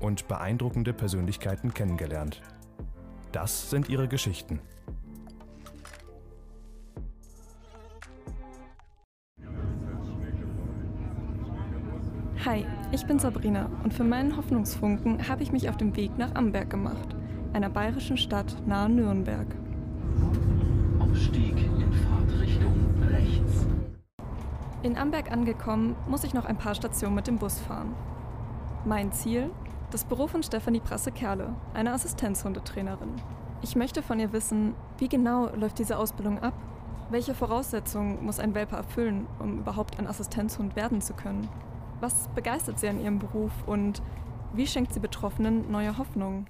und beeindruckende Persönlichkeiten kennengelernt. Das sind ihre Geschichten. Hi, ich bin Sabrina und für meinen Hoffnungsfunken habe ich mich auf den Weg nach Amberg gemacht, einer bayerischen Stadt nahe Nürnberg. Aufstieg in Fahrtrichtung rechts. In Amberg angekommen, muss ich noch ein paar Stationen mit dem Bus fahren. Mein Ziel? Das Büro von Stefanie Prasse-Kerle, einer Assistenzhundetrainerin. Ich möchte von ihr wissen, wie genau läuft diese Ausbildung ab? Welche Voraussetzungen muss ein Welpe erfüllen, um überhaupt ein Assistenzhund werden zu können? Was begeistert sie an ihrem Beruf und wie schenkt sie Betroffenen neue Hoffnung?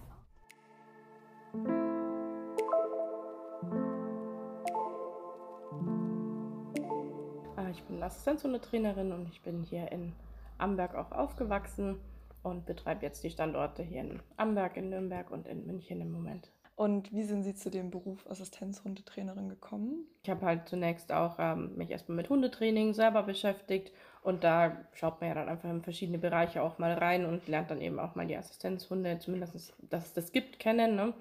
Äh, ich bin Assistenzhundetrainerin und ich bin hier in Amberg auch aufgewachsen und betreibe jetzt die Standorte hier in Amberg, in Nürnberg und in München im Moment. Und wie sind Sie zu dem Beruf Assistenzhundetrainerin gekommen? Ich habe halt zunächst auch ähm, mich erstmal mit Hundetraining selber beschäftigt und da schaut man ja dann einfach in verschiedene Bereiche auch mal rein und lernt dann eben auch mal die Assistenzhunde, zumindest, dass es das gibt, kennen. Ne?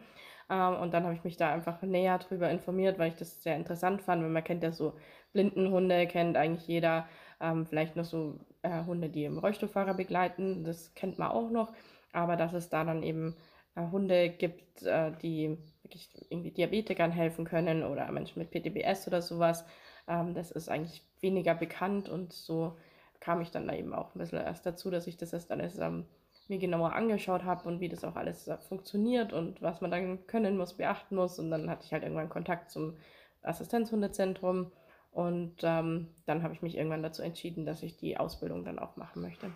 Ähm, und dann habe ich mich da einfach näher drüber informiert, weil ich das sehr interessant fand, weil man kennt ja so Blindenhunde, kennt eigentlich jeder, ähm, vielleicht noch so äh, Hunde, die im Rollstuhlfahrer begleiten, das kennt man auch noch, aber dass es da dann eben äh, Hunde gibt, äh, die wirklich irgendwie Diabetikern helfen können oder Menschen mit PTBS oder sowas. Ähm, das ist eigentlich weniger bekannt und so kam ich dann da eben auch ein bisschen erst dazu, dass ich das erst alles ähm, mir genauer angeschaut habe und wie das auch alles äh, funktioniert und was man dann können muss, beachten muss. Und dann hatte ich halt irgendwann Kontakt zum Assistenzhundezentrum und ähm, dann habe ich mich irgendwann dazu entschieden, dass ich die Ausbildung dann auch machen möchte.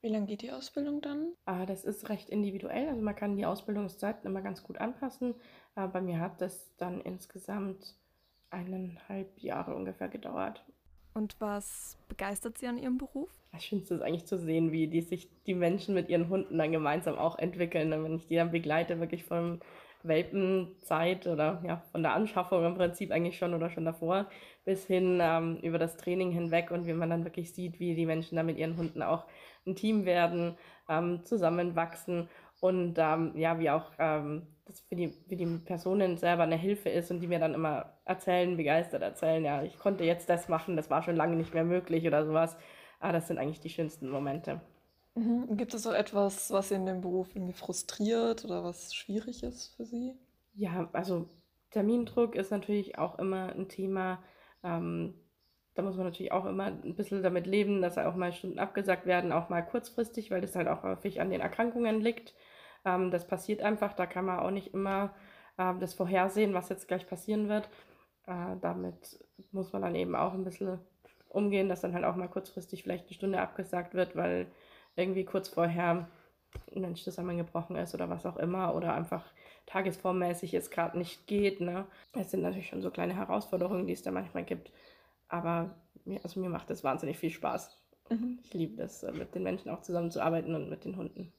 Wie lange geht die Ausbildung dann? Ah, das ist recht individuell. Also man kann die Ausbildungszeiten immer ganz gut anpassen. Aber bei mir hat das dann insgesamt eineinhalb Jahre ungefähr gedauert. Und was begeistert Sie an Ihrem Beruf? Ich finde es eigentlich zu sehen, wie die sich die Menschen mit ihren Hunden dann gemeinsam auch entwickeln. Und wenn ich die dann begleite, wirklich vom Welpenzeit oder ja, von der Anschaffung im Prinzip eigentlich schon oder schon davor bis hin ähm, über das Training hinweg und wie man dann wirklich sieht, wie die Menschen da mit ihren Hunden auch ein Team werden, ähm, zusammenwachsen und ähm, ja, wie auch ähm, das für die, für die Personen selber eine Hilfe ist und die mir dann immer erzählen, begeistert erzählen, ja, ich konnte jetzt das machen, das war schon lange nicht mehr möglich oder sowas. Ah, das sind eigentlich die schönsten Momente. Mhm. Gibt es so etwas, was Sie in dem Beruf irgendwie frustriert oder was schwierig ist für Sie? Ja, also Termindruck ist natürlich auch immer ein Thema. Ähm, da muss man natürlich auch immer ein bisschen damit leben, dass auch mal Stunden abgesagt werden, auch mal kurzfristig, weil das halt auch häufig an den Erkrankungen liegt. Ähm, das passiert einfach, da kann man auch nicht immer ähm, das vorhersehen, was jetzt gleich passieren wird. Äh, damit muss man dann eben auch ein bisschen umgehen, dass dann halt auch mal kurzfristig vielleicht eine Stunde abgesagt wird, weil irgendwie kurz vorher ein Mensch zusammengebrochen ist oder was auch immer oder einfach tagesformmäßig es gerade nicht geht. Ne? Es sind natürlich schon so kleine Herausforderungen, die es da manchmal gibt. Aber mir, also mir macht das wahnsinnig viel Spaß. Mhm. Ich liebe das, äh, mit den Menschen auch zusammenzuarbeiten und mit den Hunden.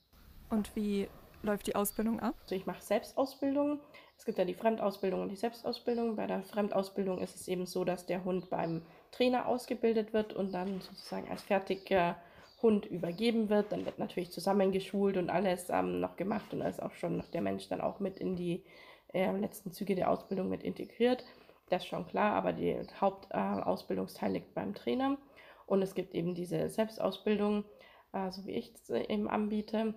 Und wie läuft die Ausbildung ab? Also ich mache Selbstausbildung. Es gibt ja die Fremdausbildung und die Selbstausbildung. Bei der Fremdausbildung ist es eben so, dass der Hund beim Trainer ausgebildet wird und dann sozusagen als fertiger Hund übergeben wird. Dann wird natürlich zusammengeschult und alles ähm, noch gemacht und ist auch schon der Mensch dann auch mit in die äh, letzten Züge der Ausbildung mit integriert. Das ist schon klar, aber der Hauptausbildungsteil äh, liegt beim Trainer. Und es gibt eben diese Selbstausbildung, äh, so wie ich es eben anbiete.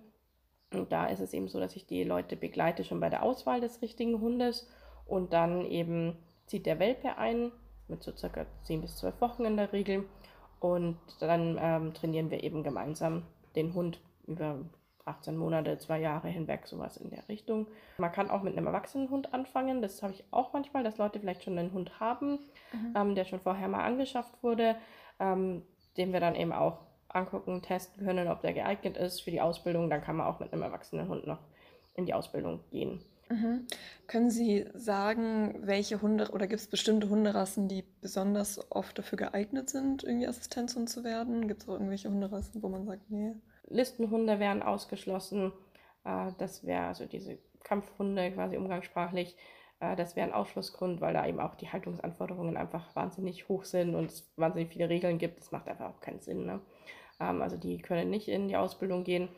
Und da ist es eben so, dass ich die Leute begleite schon bei der Auswahl des richtigen Hundes und dann eben zieht der Welpe ein, mit so circa 10 bis 12 Wochen in der Regel. Und dann ähm, trainieren wir eben gemeinsam den Hund über 18 Monate, zwei Jahre hinweg, sowas in der Richtung. Man kann auch mit einem erwachsenen Hund anfangen. Das habe ich auch manchmal, dass Leute vielleicht schon einen Hund haben, mhm. ähm, der schon vorher mal angeschafft wurde, ähm, den wir dann eben auch angucken, testen können, ob der geeignet ist für die Ausbildung. Dann kann man auch mit einem erwachsenen Hund noch in die Ausbildung gehen. Mhm. Können Sie sagen, welche Hunde oder gibt es bestimmte Hunderassen, die besonders oft dafür geeignet sind, irgendwie Assistenzhund zu werden? Gibt es auch irgendwelche Hunderassen, wo man sagt, nee? Listenhunde wären ausgeschlossen. Äh, das wäre also diese Kampfhunde quasi umgangssprachlich. Äh, das wäre ein Ausschlussgrund, weil da eben auch die Haltungsanforderungen einfach wahnsinnig hoch sind und es wahnsinnig viele Regeln gibt. Das macht einfach auch keinen Sinn. Ne? Ähm, also die können nicht in die Ausbildung gehen.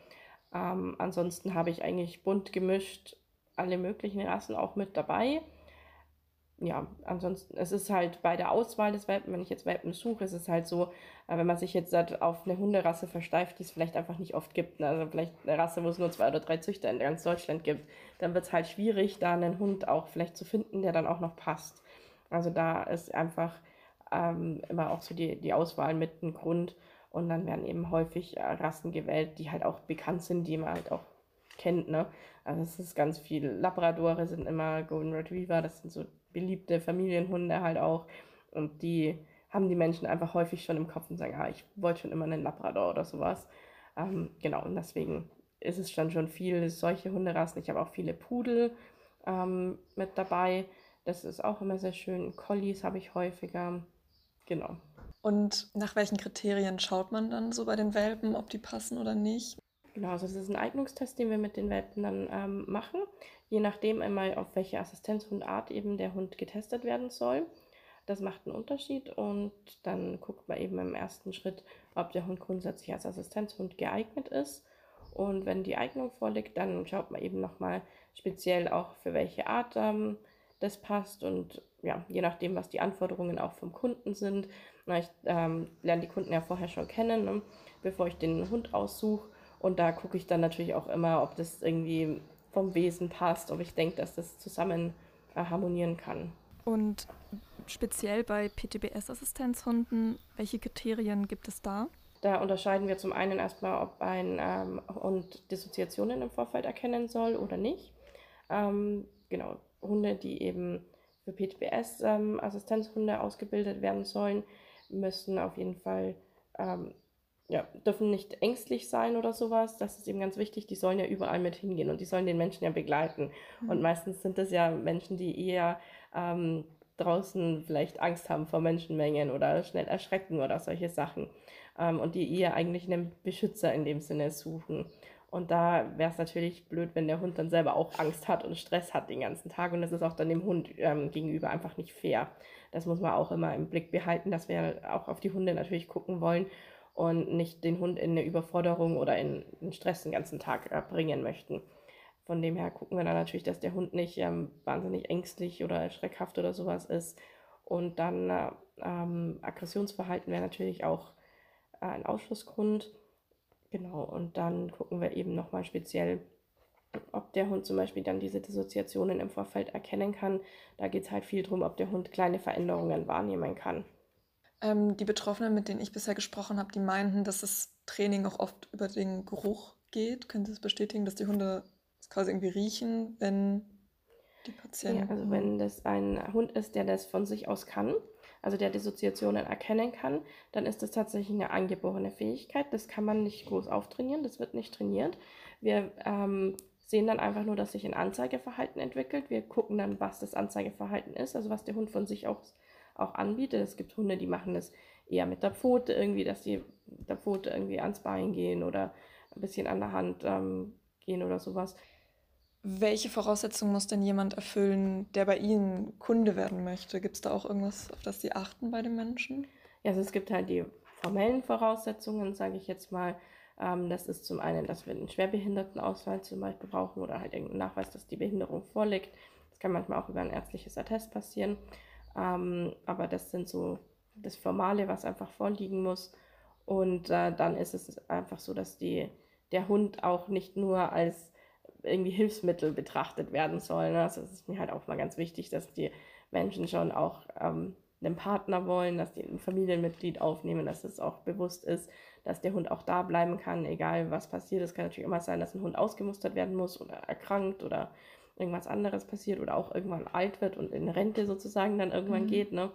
Ähm, ansonsten habe ich eigentlich bunt gemischt alle möglichen Rassen auch mit dabei. Ja, ansonsten, es ist halt bei der Auswahl des Welpen, wenn ich jetzt Welpen suche, ist es halt so, äh, wenn man sich jetzt auf eine Hunderasse versteift, die es vielleicht einfach nicht oft gibt, ne? also vielleicht eine Rasse, wo es nur zwei oder drei Züchter in ganz Deutschland gibt, dann wird es halt schwierig, da einen Hund auch vielleicht zu finden, der dann auch noch passt. Also da ist einfach ähm, immer auch so die, die Auswahl mit ein Grund und dann werden eben häufig äh, Rassen gewählt, die halt auch bekannt sind, die man halt auch kennt, ne? Also es ist ganz viel. Labradore sind immer Golden Retriever, das sind so beliebte Familienhunde halt auch. Und die haben die Menschen einfach häufig schon im Kopf und sagen, ah, ich wollte schon immer einen Labrador oder sowas. Ähm, genau, und deswegen ist es dann schon viel solche Hunderassen. Ich habe auch viele Pudel ähm, mit dabei. Das ist auch immer sehr schön. Collies habe ich häufiger. Genau. Und nach welchen Kriterien schaut man dann so bei den Welpen, ob die passen oder nicht? Genau, also es ist ein Eignungstest, den wir mit den Welpen dann ähm, machen, je nachdem einmal, auf welche Assistenzhundart eben der Hund getestet werden soll. Das macht einen Unterschied und dann guckt man eben im ersten Schritt, ob der Hund grundsätzlich als Assistenzhund geeignet ist. Und wenn die Eignung vorliegt, dann schaut man eben nochmal speziell auch für welche Art ähm, das passt und ja, je nachdem, was die Anforderungen auch vom Kunden sind. Na, ich ähm, lerne die Kunden ja vorher schon kennen, ne, bevor ich den Hund aussuche und da gucke ich dann natürlich auch immer, ob das irgendwie vom Wesen passt, ob ich denke, dass das zusammen äh, harmonieren kann. Und speziell bei PTBS-Assistenzhunden, welche Kriterien gibt es da? Da unterscheiden wir zum einen erstmal, ob ein ähm, Hund Dissoziationen im Vorfeld erkennen soll oder nicht. Ähm, genau, Hunde, die eben für PTBS-Assistenzhunde ähm, ausgebildet werden sollen, müssen auf jeden Fall ähm, ja, dürfen nicht ängstlich sein oder sowas. Das ist eben ganz wichtig. Die sollen ja überall mit hingehen und die sollen den Menschen ja begleiten. Mhm. Und meistens sind das ja Menschen, die eher ähm, draußen vielleicht Angst haben vor Menschenmengen oder schnell erschrecken oder solche Sachen. Ähm, und die eher eigentlich einen Beschützer in dem Sinne suchen. Und da wäre es natürlich blöd, wenn der Hund dann selber auch Angst hat und Stress hat den ganzen Tag. Und das ist auch dann dem Hund ähm, gegenüber einfach nicht fair. Das muss man auch immer im Blick behalten, dass wir auch auf die Hunde natürlich gucken wollen und nicht den Hund in eine Überforderung oder in, in Stress den ganzen Tag äh, bringen möchten. Von dem her gucken wir dann natürlich, dass der Hund nicht ähm, wahnsinnig ängstlich oder schreckhaft oder sowas ist. Und dann äh, ähm, Aggressionsverhalten wäre natürlich auch äh, ein Ausschlussgrund. Genau, und dann gucken wir eben nochmal speziell, ob der Hund zum Beispiel dann diese Dissoziationen im Vorfeld erkennen kann. Da geht es halt viel darum, ob der Hund kleine Veränderungen wahrnehmen kann. Ähm, die Betroffenen, mit denen ich bisher gesprochen habe, die meinten, dass das Training auch oft über den Geruch geht. Können Sie das bestätigen, dass die Hunde das quasi irgendwie riechen, wenn die Patienten. Ja, also wenn das ein Hund ist, der das von sich aus kann, also der Dissoziationen erkennen kann, dann ist das tatsächlich eine angeborene Fähigkeit. Das kann man nicht groß auftrainieren, das wird nicht trainiert. Wir ähm, sehen dann einfach nur, dass sich ein Anzeigeverhalten entwickelt. Wir gucken dann, was das Anzeigeverhalten ist, also was der Hund von sich aus auch anbietet. Es gibt Hunde, die machen das eher mit der Pfote irgendwie, dass die der Pfote irgendwie ans Bein gehen oder ein bisschen an der Hand ähm, gehen oder sowas. Welche Voraussetzungen muss denn jemand erfüllen, der bei Ihnen Kunde werden möchte? Gibt es da auch irgendwas, auf das Sie achten bei den Menschen? Ja, also es gibt halt die formellen Voraussetzungen, sage ich jetzt mal. Ähm, das ist zum einen, dass wir einen Schwerbehindertenausweis zum Beispiel brauchen oder halt irgendeinen Nachweis, dass die Behinderung vorliegt. Das kann manchmal auch über ein ärztliches Attest passieren. Ähm, aber das sind so das Formale, was einfach vorliegen muss. Und äh, dann ist es einfach so, dass die, der Hund auch nicht nur als irgendwie Hilfsmittel betrachtet werden sollen. Ne? Also das ist mir halt auch mal ganz wichtig, dass die Menschen schon auch ähm, einen Partner wollen, dass die ein Familienmitglied aufnehmen, dass es auch bewusst ist, dass der Hund auch da bleiben kann, egal was passiert. Es kann natürlich immer sein, dass ein Hund ausgemustert werden muss oder erkrankt oder irgendwas anderes passiert oder auch irgendwann alt wird und in Rente sozusagen dann irgendwann mhm. geht, ne?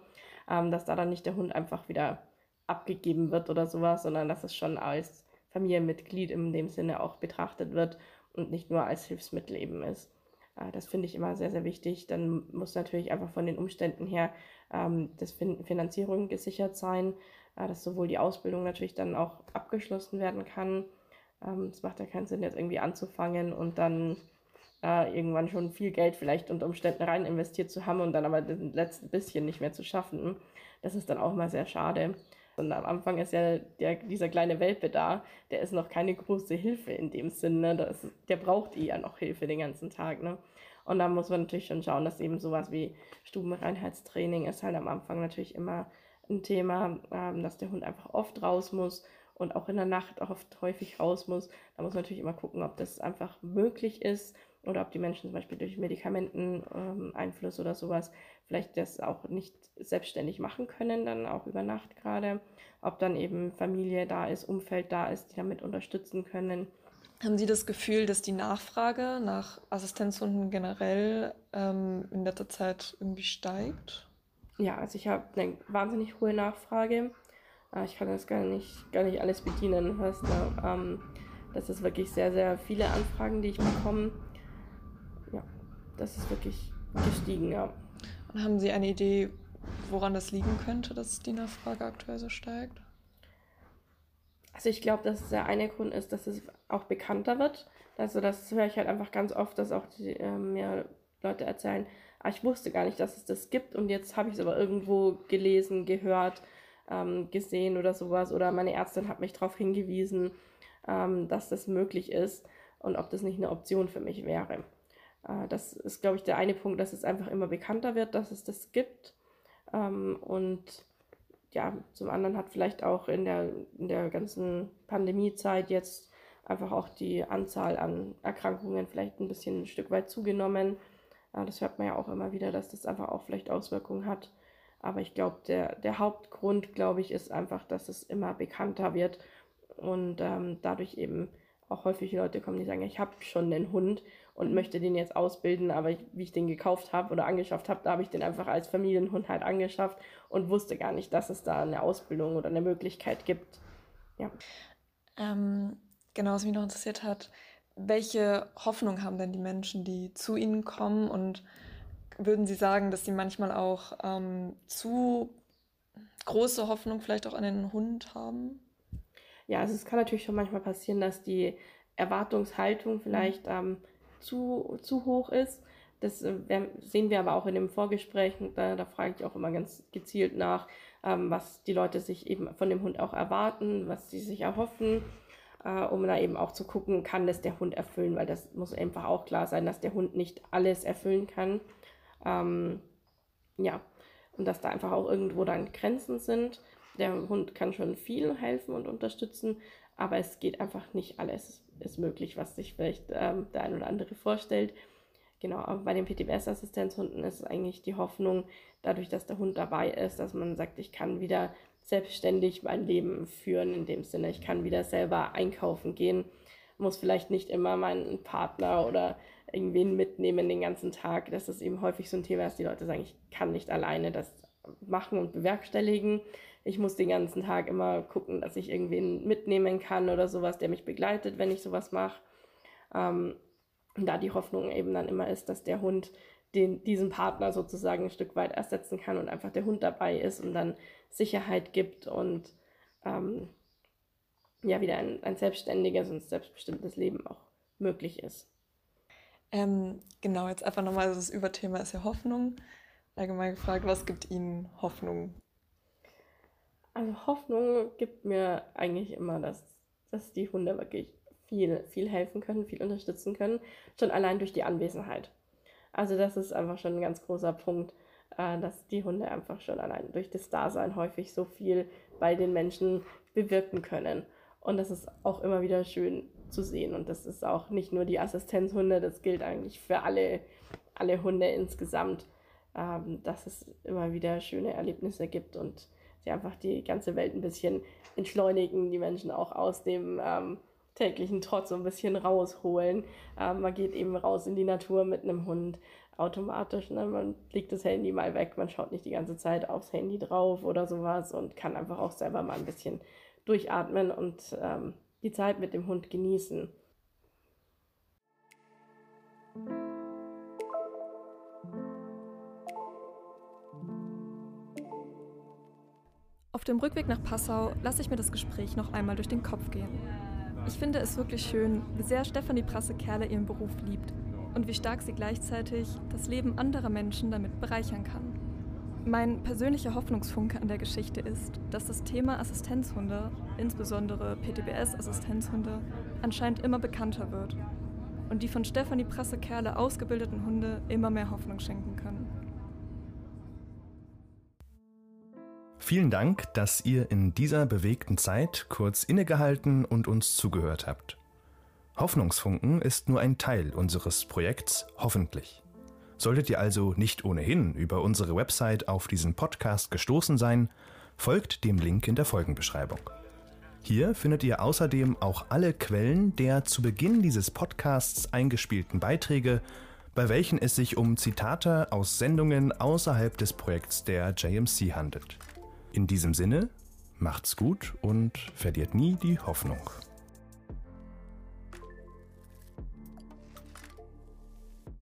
Ähm, dass da dann nicht der Hund einfach wieder abgegeben wird oder sowas, sondern dass es schon als Familienmitglied in dem Sinne auch betrachtet wird und nicht nur als Hilfsmittel eben ist. Äh, das finde ich immer sehr, sehr wichtig. Dann muss natürlich einfach von den Umständen her ähm, das fin Finanzierung gesichert sein, äh, dass sowohl die Ausbildung natürlich dann auch abgeschlossen werden kann. Ähm, es macht ja keinen Sinn, jetzt irgendwie anzufangen und dann äh, irgendwann schon viel Geld vielleicht unter Umständen rein investiert zu haben und dann aber das letzte bisschen nicht mehr zu schaffen. Das ist dann auch mal sehr schade. Und am Anfang ist ja der, dieser kleine Welpe da, der ist noch keine große Hilfe in dem Sinne. Ne? der braucht eh ja noch Hilfe den ganzen Tag. Ne? Und da muss man natürlich schon schauen, dass eben sowas wie Stubenreinheitstraining ist halt am Anfang natürlich immer ein Thema, ähm, dass der Hund einfach oft raus muss und auch in der Nacht oft häufig raus muss. Da muss man natürlich immer gucken, ob das einfach möglich ist oder ob die Menschen zum Beispiel durch Medikamenteneinfluss ähm, oder sowas vielleicht das auch nicht selbstständig machen können, dann auch über Nacht gerade. Ob dann eben Familie da ist, Umfeld da ist, die damit unterstützen können. Haben Sie das Gefühl, dass die Nachfrage nach Assistenzhunden generell ähm, in letzter Zeit irgendwie steigt? Ja, also ich habe eine wahnsinnig hohe Nachfrage. Äh, ich kann das gar nicht, gar nicht alles bedienen. Heißt, ne? ähm, das ist wirklich sehr, sehr viele Anfragen, die ich bekomme. Das ist wirklich gestiegen, ja. Und haben Sie eine Idee, woran das liegen könnte, dass die Nachfrage aktuell so steigt? Also ich glaube, dass der eine Grund ist, dass es auch bekannter wird. Also das höre ich halt einfach ganz oft, dass auch die, äh, mir Leute erzählen, ah, ich wusste gar nicht, dass es das gibt und jetzt habe ich es aber irgendwo gelesen, gehört, ähm, gesehen oder sowas oder meine Ärztin hat mich darauf hingewiesen, ähm, dass das möglich ist und ob das nicht eine Option für mich wäre. Äh, das ist, glaube ich, der eine Punkt, dass es einfach immer bekannter wird, dass es das gibt. Ähm, und ja, zum anderen hat vielleicht auch in der, in der ganzen Pandemiezeit jetzt einfach auch die Anzahl an Erkrankungen vielleicht ein bisschen ein Stück weit zugenommen. Äh, das hört man ja auch immer wieder, dass das einfach auch vielleicht Auswirkungen hat. Aber ich glaube, der, der Hauptgrund, glaube ich, ist einfach, dass es immer bekannter wird und ähm, dadurch eben auch häufig Leute kommen, die sagen, ich habe schon einen Hund und möchte den jetzt ausbilden, aber ich, wie ich den gekauft habe oder angeschafft habe, da habe ich den einfach als Familienhund halt angeschafft und wusste gar nicht, dass es da eine Ausbildung oder eine Möglichkeit gibt. Ja. Ähm, genau, was mich noch interessiert hat, welche Hoffnung haben denn die Menschen, die zu Ihnen kommen und würden Sie sagen, dass sie manchmal auch ähm, zu große Hoffnung vielleicht auch an den Hund haben? Ja, also es kann natürlich schon manchmal passieren, dass die Erwartungshaltung vielleicht ähm, zu, zu hoch ist. Das äh, sehen wir aber auch in dem Vorgespräch. Da, da frage ich auch immer ganz gezielt nach, ähm, was die Leute sich eben von dem Hund auch erwarten, was sie sich erhoffen, äh, um da eben auch zu gucken, kann das der Hund erfüllen, weil das muss einfach auch klar sein, dass der Hund nicht alles erfüllen kann. Ähm, ja, und dass da einfach auch irgendwo dann Grenzen sind. Der Hund kann schon viel helfen und unterstützen, aber es geht einfach nicht alles ist möglich, was sich vielleicht ähm, der ein oder andere vorstellt. Genau, aber bei den PTBS-Assistenzhunden ist es eigentlich die Hoffnung, dadurch, dass der Hund dabei ist, dass man sagt, ich kann wieder selbstständig mein Leben führen, in dem Sinne, ich kann wieder selber einkaufen gehen, muss vielleicht nicht immer meinen Partner oder irgendwen mitnehmen den ganzen Tag. Das ist eben häufig so ein Thema, dass die Leute sagen, ich kann nicht alleine das machen und bewerkstelligen ich muss den ganzen Tag immer gucken, dass ich irgendwen mitnehmen kann oder sowas, der mich begleitet, wenn ich sowas mache. Ähm, da die Hoffnung eben dann immer ist, dass der Hund den, diesen Partner sozusagen ein Stück weit ersetzen kann und einfach der Hund dabei ist und dann Sicherheit gibt und ähm, ja wieder ein, ein selbstständiges und selbstbestimmtes Leben auch möglich ist. Ähm, genau, jetzt einfach nochmal, also das Überthema ist ja Hoffnung. Allgemein gefragt, was gibt Ihnen Hoffnung? Also Hoffnung gibt mir eigentlich immer, dass, dass die Hunde wirklich viel, viel helfen können, viel unterstützen können, schon allein durch die Anwesenheit. Also das ist einfach schon ein ganz großer Punkt, äh, dass die Hunde einfach schon allein durch das Dasein häufig so viel bei den Menschen bewirken können. Und das ist auch immer wieder schön zu sehen. Und das ist auch nicht nur die Assistenzhunde, das gilt eigentlich für alle, alle Hunde insgesamt, ähm, dass es immer wieder schöne Erlebnisse gibt und sie einfach die ganze Welt ein bisschen entschleunigen, die Menschen auch aus dem ähm, täglichen Trotz so ein bisschen rausholen. Ähm, man geht eben raus in die Natur mit einem Hund automatisch. Ne? Man legt das Handy mal weg, man schaut nicht die ganze Zeit aufs Handy drauf oder sowas und kann einfach auch selber mal ein bisschen durchatmen und ähm, die Zeit mit dem Hund genießen. Auf dem Rückweg nach Passau lasse ich mir das Gespräch noch einmal durch den Kopf gehen. Ich finde es wirklich schön, wie sehr Stefanie Prasse-Kerle ihren Beruf liebt und wie stark sie gleichzeitig das Leben anderer Menschen damit bereichern kann. Mein persönlicher Hoffnungsfunke an der Geschichte ist, dass das Thema Assistenzhunde, insbesondere PTBS-Assistenzhunde, anscheinend immer bekannter wird und die von Stefanie Prasse-Kerle ausgebildeten Hunde immer mehr Hoffnung schenken können. Vielen Dank, dass ihr in dieser bewegten Zeit kurz innegehalten und uns zugehört habt. Hoffnungsfunken ist nur ein Teil unseres Projekts Hoffentlich. Solltet ihr also nicht ohnehin über unsere Website auf diesen Podcast gestoßen sein, folgt dem Link in der Folgenbeschreibung. Hier findet ihr außerdem auch alle Quellen der zu Beginn dieses Podcasts eingespielten Beiträge, bei welchen es sich um Zitate aus Sendungen außerhalb des Projekts der JMC handelt. In diesem Sinne, macht's gut und verliert nie die Hoffnung.